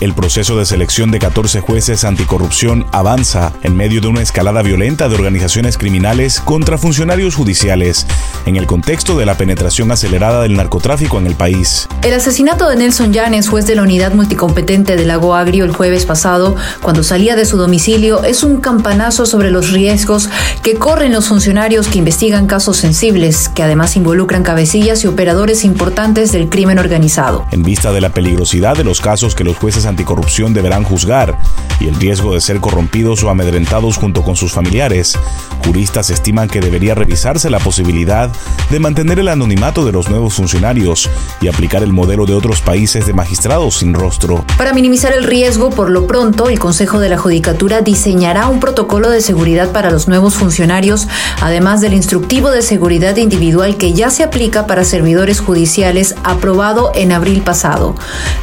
El proceso de selección de 14 jueces anticorrupción avanza en medio de una escalada violenta de organizaciones criminales contra funcionarios judiciales, en el contexto de la penetración acelerada del narcotráfico en el país. El asesinato de Nelson Llanes, juez de la unidad multicompetente del Lago Agrio el jueves pasado, cuando salía de su domicilio, es un campanazo sobre los riesgos que corren los funcionarios que investigan casos sensibles, que además involucran cabecillas y operadores importantes del crimen organizado. En vista de la peligrosidad de los casos que los jueces anticorrupción deberán juzgar y el riesgo de ser corrompidos o amedrentados junto con sus familiares, juristas estiman que debería revisarse la posibilidad de mantener el anonimato de los nuevos funcionarios y aplicar el modelo de otros países de magistrados sin rostro. Para minimizar el riesgo, por lo pronto, el Consejo de la Judicatura diseñará un protocolo de seguridad para los nuevos funcionarios, además del instructivo de seguridad individual que ya se aplica para servidores judiciales aprobado en abril pasado.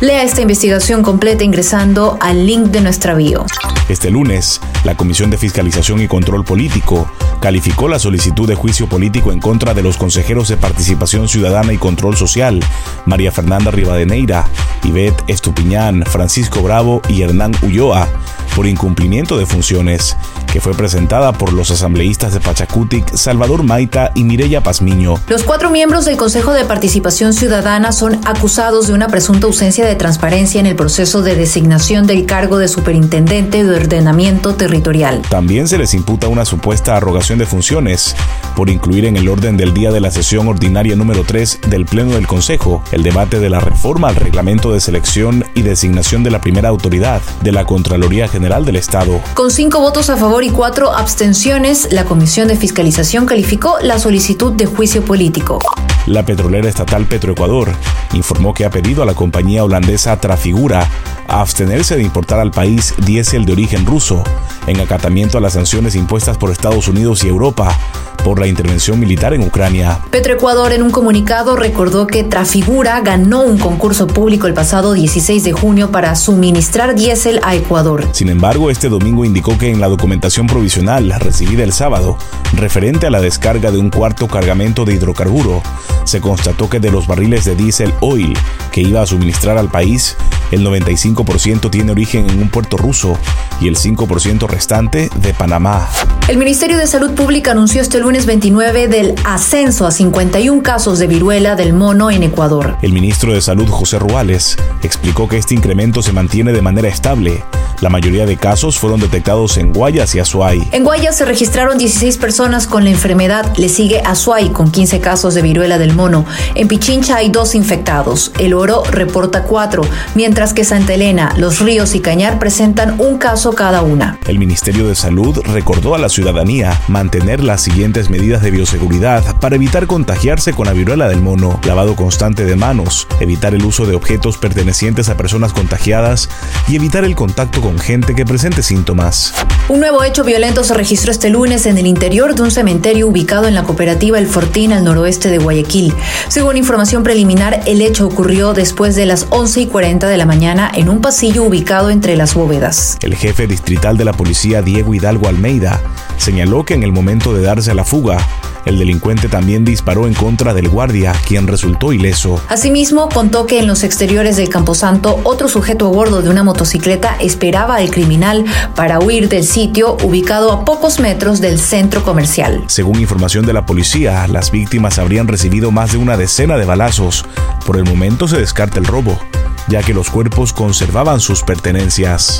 Lea esta investigación completa ingresando al link de nuestra bio. Este lunes, la Comisión de Fiscalización y Control Político calificó la solicitud de juicio político en contra de los consejeros de Participación Ciudadana y Control Social, María Fernanda Rivadeneira, Ivette Estupiñán, Francisco Bravo y Hernán Ulloa, por incumplimiento de funciones, que fue presentada por los asambleístas de Pachacutic, Salvador Maita y Mireya Pazmiño. Los cuatro miembros del Consejo de Participación Ciudadana son acusados de una presunta ausencia de transparencia en el proceso de designación del cargo de superintendente de ordenamiento territorial. También se les imputa una supuesta arrogación de funciones por incluir en el orden del día de la sesión ordinaria número 3 del Pleno del Consejo el debate de la reforma al reglamento de selección y designación de la primera autoridad de la Contraloría General del Estado. Con cinco votos a favor y cuatro abstenciones, la Comisión de Fiscalización calificó la solicitud de juicio político. La petrolera estatal Petroecuador informó que ha pedido a la compañía holandesa Trafigura a abstenerse de importar al país diésel de origen ruso, en acatamiento a las sanciones impuestas por Estados Unidos y Europa por la intervención militar en Ucrania. Petroecuador en un comunicado recordó que Trafigura ganó un concurso público el pasado 16 de junio para suministrar diésel a Ecuador. Sin embargo, este domingo indicó que en la documentación provisional recibida el sábado, referente a la descarga de un cuarto cargamento de hidrocarburo, se constató que de los barriles de diésel oil que iba a suministrar al país, el 95% tiene origen en un puerto ruso y el 5% restante de Panamá. El Ministerio de Salud Pública anunció este lunes 29 del ascenso a 51 casos de viruela del mono en Ecuador. El ministro de Salud, José Ruales, explicó que este incremento se mantiene de manera estable la mayoría de casos fueron detectados en Guayas y Azuay. En Guayas se registraron 16 personas con la enfermedad. Le sigue Azuay con 15 casos de viruela del mono. En Pichincha hay dos infectados. El Oro reporta cuatro, mientras que Santa Elena, Los Ríos y Cañar presentan un caso cada una. El Ministerio de Salud recordó a la ciudadanía mantener las siguientes medidas de bioseguridad para evitar contagiarse con la viruela del mono, lavado constante de manos, evitar el uso de objetos pertenecientes a personas contagiadas y evitar el contacto con gente que presente síntomas. Un nuevo hecho violento se registró este lunes en el interior de un cementerio ubicado en la cooperativa El Fortín al noroeste de Guayaquil. Según información preliminar, el hecho ocurrió después de las 11 y 40 de la mañana en un pasillo ubicado entre las bóvedas. El jefe distrital de la policía, Diego Hidalgo Almeida, señaló que en el momento de darse a la fuga, el delincuente también disparó en contra del guardia, quien resultó ileso. Asimismo, contó que en los exteriores del Camposanto, otro sujeto a bordo de una motocicleta esperaba al criminal para huir del sitio ubicado a pocos metros del centro comercial. Según información de la policía, las víctimas habrían recibido más de una decena de balazos. Por el momento se descarta el robo, ya que los cuerpos conservaban sus pertenencias.